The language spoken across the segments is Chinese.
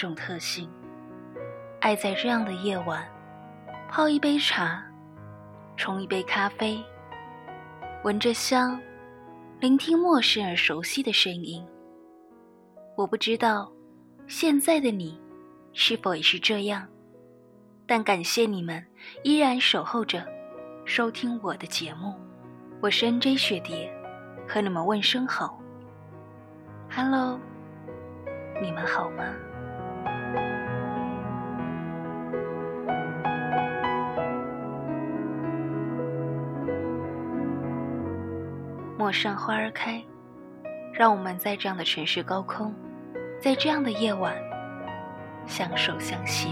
种特性，爱在这样的夜晚，泡一杯茶，冲一杯咖啡，闻着香，聆听陌生而熟悉的声音。我不知道，现在的你，是否也是这样？但感谢你们依然守候着，收听我的节目。我是 N J 雪蝶，和你们问声好。Hello。你们好吗？上花儿开，让我们在这样的城市高空，在这样的夜晚，相守相携。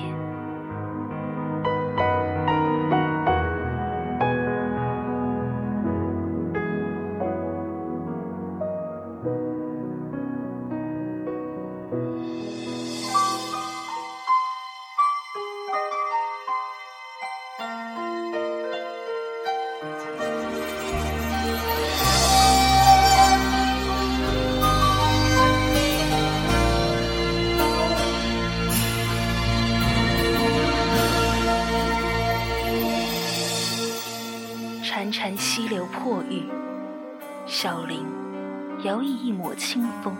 一抹清风，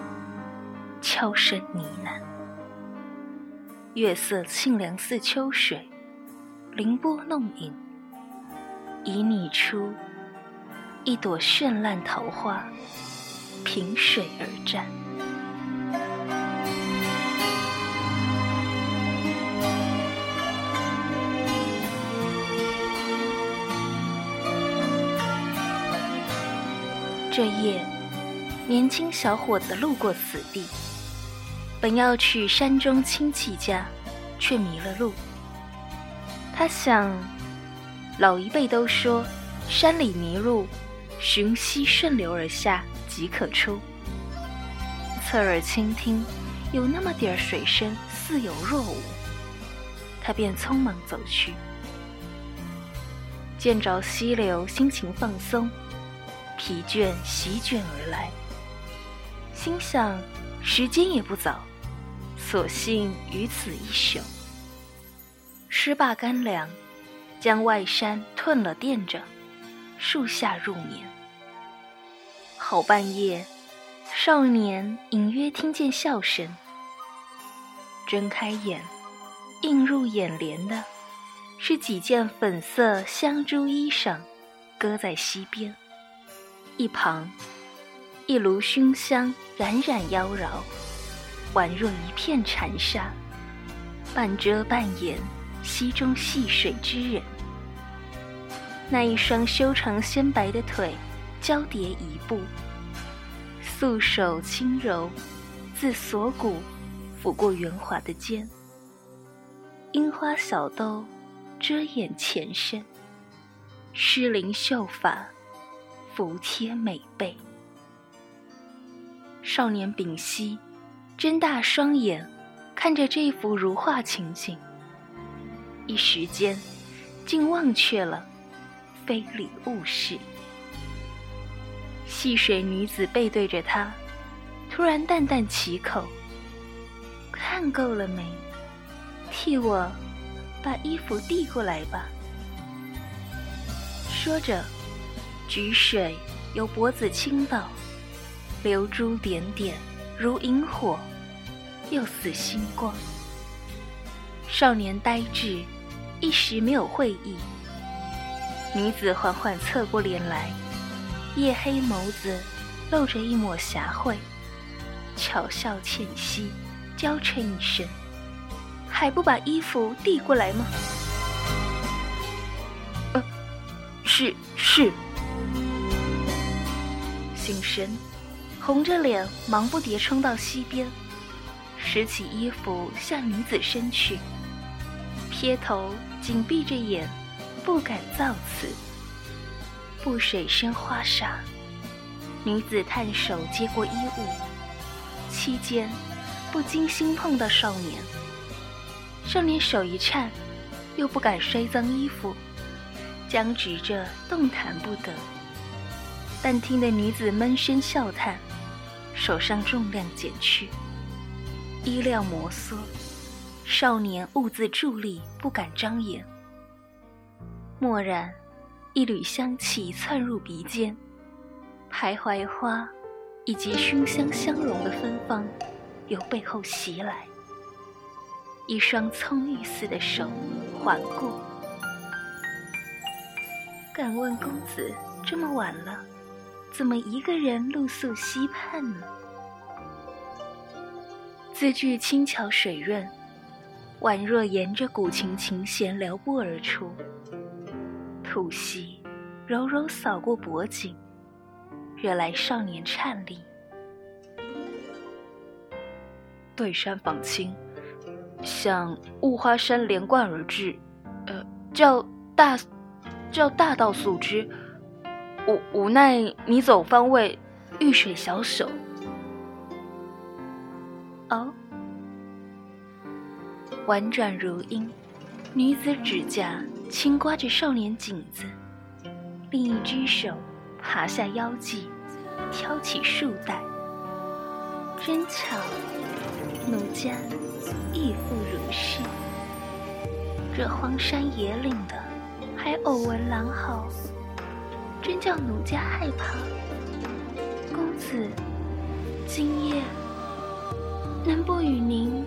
悄声呢喃。月色清凉似秋水，凌波弄影，以你出一朵绚烂桃花，凭水而战。这夜，年轻小伙子路过此地，本要去山中亲戚家，却迷了路。他想，老一辈都说，山里迷路，寻溪顺流而下即可出。侧耳倾听，有那么点儿水声，似有若无。他便匆忙走去，见着溪流，心情放松。疲倦席卷而来，心想时间也不早，索性于此一宿。吃罢干粮，将外衫褪了垫着，树下入眠。好半夜，少年隐约听见笑声，睁开眼，映入眼帘的是几件粉色香珠衣裳，搁在溪边。一旁，一炉熏香冉冉妖娆，宛若一片禅沙，半遮半掩溪中戏水之人。那一双修长纤白的腿，交叠一步，素手轻柔，自锁骨抚过圆滑的肩。樱花小兜遮掩前身，诗灵秀发。服帖美背，少年屏息，睁大双眼，看着这幅如画情景，一时间，竟忘却了非礼勿视。戏水女子背对着他，突然淡淡启口：“看够了没？替我把衣服递过来吧。”说着。举水由脖子倾倒，流珠点点如萤火，又似星光。少年呆滞，一时没有会意。女子缓缓侧过脸来，夜黑眸子露着一抹霞慧，巧笑倩兮，娇嗔一声：“还不把衣服递过来吗？”“呃，是是。”醒神，红着脸，忙不迭冲到溪边，拾起衣服向女子伸去，撇头紧闭着眼，不敢造次。布水声花洒，女子探手接过衣物，期间不禁心碰到少年。少年手一颤，又不敢摔脏衣服，僵直着动弹不得。但听得女子闷声笑叹，手上重量减去，衣料摩挲，少年兀自伫立，不敢张眼。蓦然，一缕香气窜入鼻尖，徘徊花以及熏香相融的芬芳由背后袭来，一双葱郁似的手环过。敢问公子，这么晚了，怎么一个人露宿溪畔呢？字句轻巧水润，宛若沿着古琴琴弦撩拨而出。吐息柔柔扫过脖颈，惹来少年颤栗。对山访亲，向雾花山连贯而至，呃，叫大。叫大道素之，无无奈你走方位，遇水小手。哦，婉转如音，女子指甲轻刮着少年颈子，另一只手爬下腰际，挑起束带。真巧，奴家亦复如是。这荒山野岭的。还偶闻狼嚎，真叫奴家害怕。公子，今夜能不与您，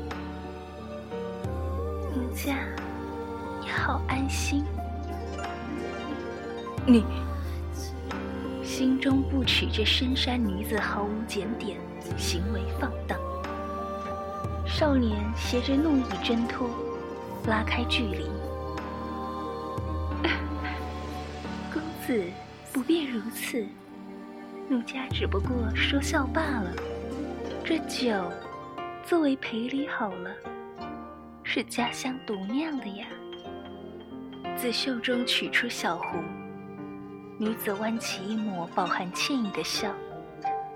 奴家也好安心。你心中不耻这深山女子毫无检点，行为放荡。少年携着怒意挣脱，拉开距离。公子不便如此，奴家只不过说笑罢了。这酒作为赔礼好了，是家乡独酿的呀。自袖中取出小壶，女子弯起一抹饱含歉意的笑，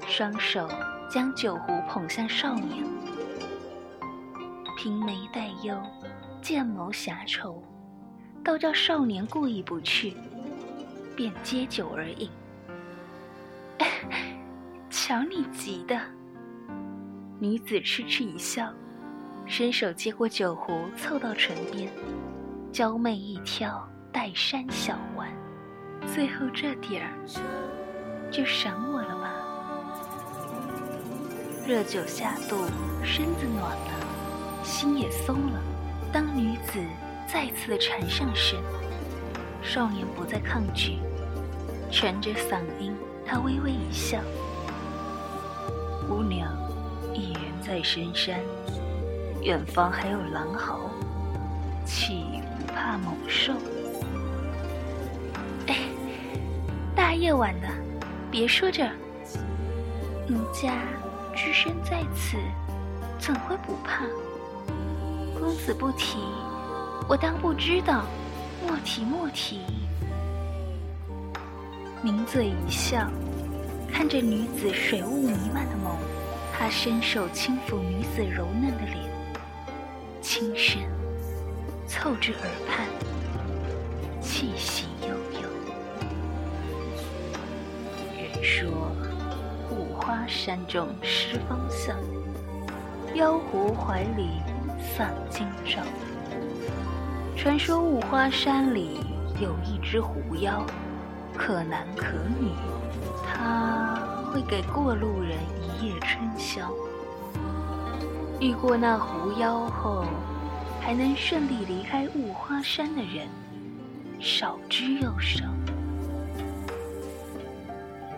双手将酒壶捧向少年，颦眉带忧，剑眸狭愁，倒叫少年过意不去。便接酒而饮，瞧你急的。女子痴痴一笑，伸手接过酒壶，凑到唇边，娇媚一挑，带山小玩。最后这点儿，就赏我了吧。热酒下肚，身子暖了，心也松了。当女子再次缠上身。少年不再抗拒，沉着嗓音，他微微一笑：“姑娘，一人在深山，远方还有狼嚎，岂不怕猛兽？”哎，大夜晚的，别说这。奴家只身在此，怎会不怕？公子不提，我当不知道。莫提莫提，抿嘴一笑，看着女子水雾弥漫的眸，他伸手轻抚女子柔嫩的脸，轻声凑至耳畔，气息悠悠。人说雾花山中失方向，妖狐怀里丧今朝。传说雾花山里有一只狐妖，可男可女，它会给过路人一夜春宵。遇过那狐妖后，还能顺利离开雾花山的人，少之又少。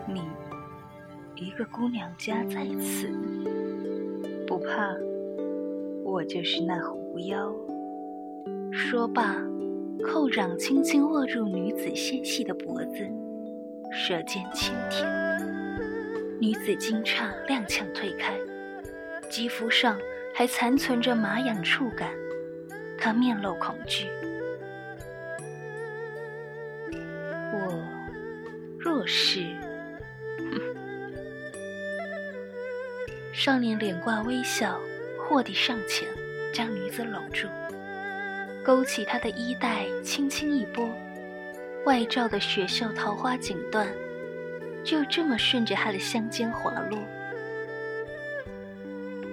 你一个姑娘家在此，不怕，我就是那狐妖。说罢，扣掌轻轻握住女子纤细的脖子，舌尖轻舔。女子惊诧，踉跄退开，肌肤上还残存着麻痒触感，她面露恐惧。我若是……哼少年脸挂微笑，霍地上前，将女子搂住。勾起她的衣带，轻轻一拨，外罩的雪绣桃花锦缎就这么顺着她的香肩滑落。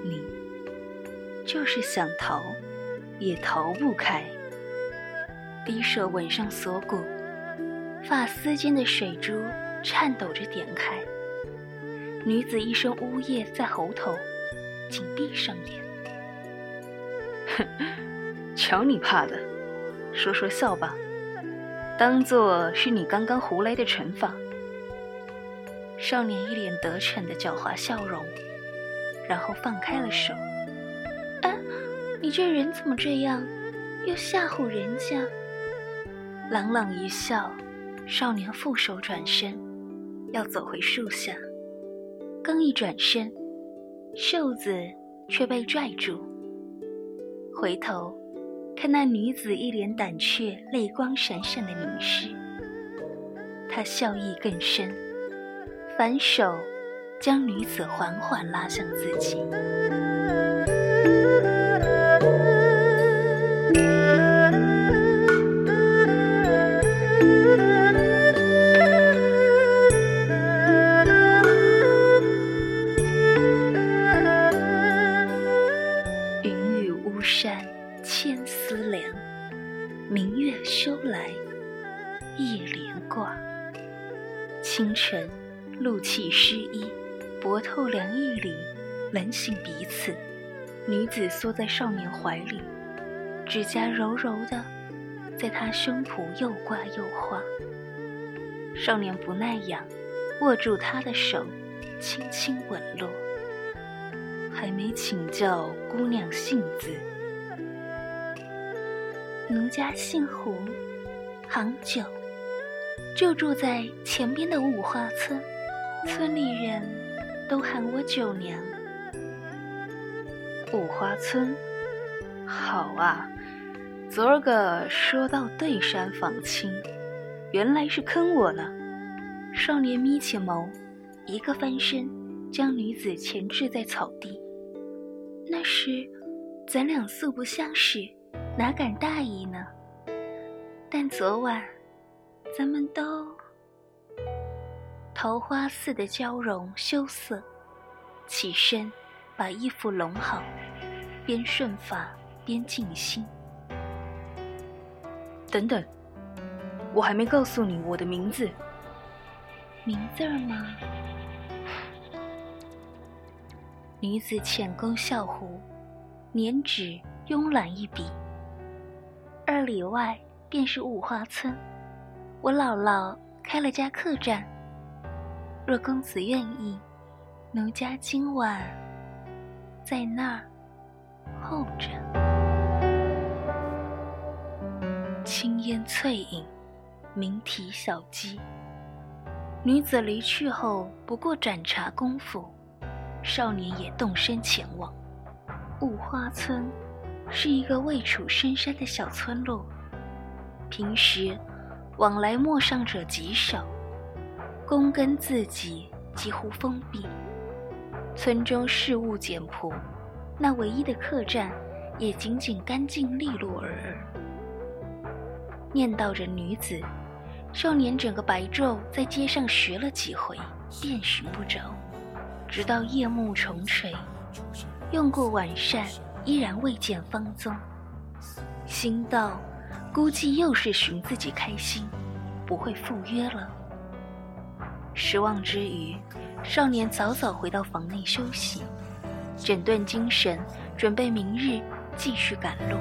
你就是想逃，也逃不开。低手吻上锁骨，发丝间的水珠颤抖着点开。女子一声呜咽在喉头，紧闭上眼。哼 瞧你怕的，说说笑吧，当做是你刚刚胡来的惩罚。少年一脸得逞的狡猾笑容，然后放开了手。啊，你这人怎么这样，又吓唬人家？朗朗一笑，少年负手转身，要走回树下。刚一转身，袖子却被拽住。回头看那女子一脸胆怯、泪光闪闪的凝视，他笑意更深。反手，将女子缓缓拉向自己。透凉意里，冷醒彼此。女子缩在少年怀里，指甲柔柔的，在他胸脯又刮又画。少年不耐痒，握住她的手，轻轻吻落。还没请教姑娘姓字，奴家姓胡，行久，就住在前边的五花村。村里人都喊我九娘。五花村，好啊！昨儿个说到对山访亲，原来是坑我呢。少年眯起眸，一个翻身，将女子钳制在草地。那时，咱俩素不相识，哪敢大意呢？但昨晚，咱们都……桃花似的娇容羞涩，起身，把衣服拢好，边顺发边静心。等等，我还没告诉你我的名字。名字吗？女子浅勾笑弧，捻指慵懒一笔。二里外便是五花村，我姥姥开了家客栈。若公子愿意，奴家今晚在那儿候着。青烟翠影，明啼小鸡。女子离去后，不过盏茶功夫，少年也动身前往。雾花村是一个未处深山的小村落，平时往来陌上者极少。躬耕自给几乎封闭，村中事务简朴，那唯一的客栈也仅仅干净利落而已。念叨着女子，少年整个白昼在街上寻了几回，便寻不着，直到夜幕重垂，用过晚膳依然未见芳踪，心道估计又是寻自己开心，不会赴约了。失望之余，少年早早回到房内休息，整顿精神，准备明日继续赶路。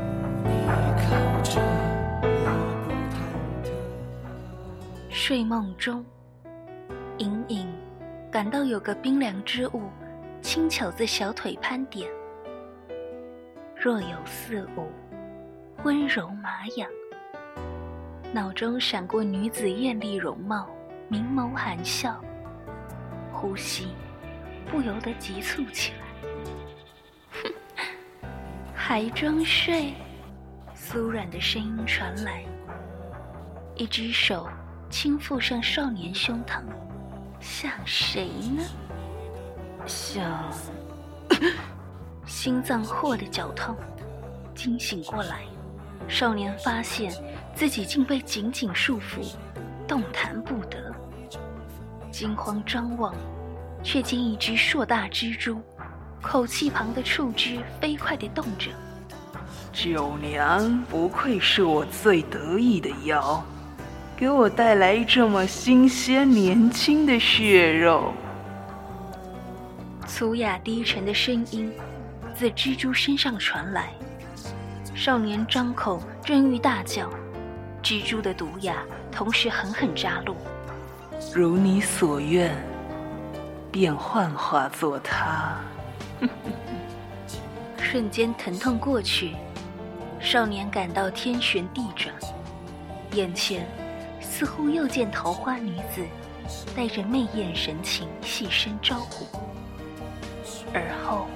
睡梦中，隐隐感到有个冰凉之物轻巧自小腿攀点，若有似无，温柔麻痒。脑中闪过女子艳丽容貌。明眸含笑，呼吸不由得急促起来。哼，还装睡？酥软的声音传来，一只手轻抚上少年胸膛。像谁呢？像……心脏霍的绞痛，惊醒过来，少年发现自己竟被紧紧束缚。动弹不得，惊慌张望，却见一只硕大蜘蛛口气旁的触枝飞快地动着。九娘不愧是我最得意的妖，给我带来这么新鲜年轻的血肉。粗哑低沉的声音自蜘蛛身上传来。少年张口正欲大叫，蜘蛛的毒牙同时狠狠扎入。如你所愿，便幻化作他。瞬间疼痛过去，少年感到天旋地转，眼前似乎又见桃花女子带着媚艳神情细声招呼，而后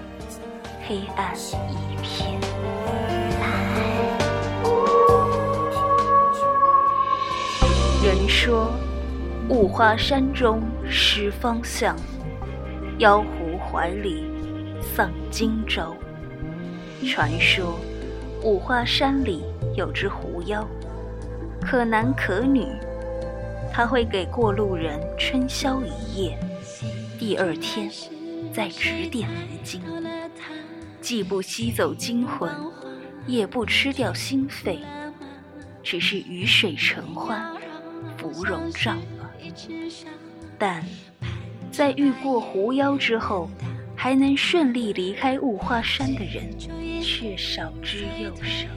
黑暗一片。人说。五花山中失方向，妖狐怀里丧荆州。传说五花山里有只狐妖，可男可女，他会给过路人春宵一夜，第二天再指点迷津，既不吸走精魂，也不吃掉心肺，只是雨水成欢，芙蓉帐。但在遇过狐妖之后，还能顺利离开雾花山的人却少之又少。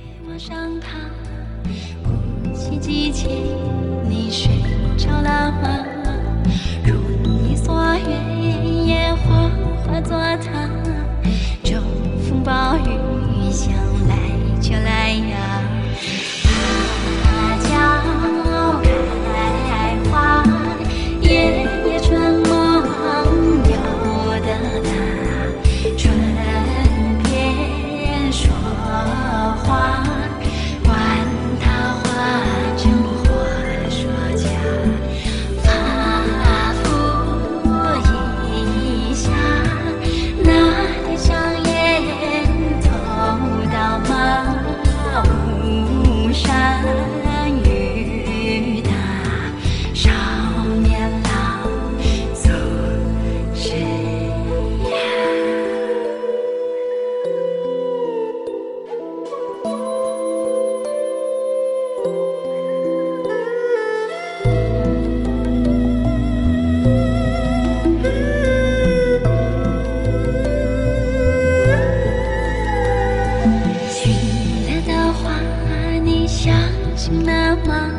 那么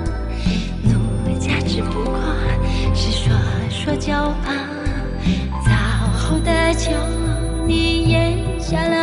奴家价值不过是说说就罢，早后的酒你咽下了。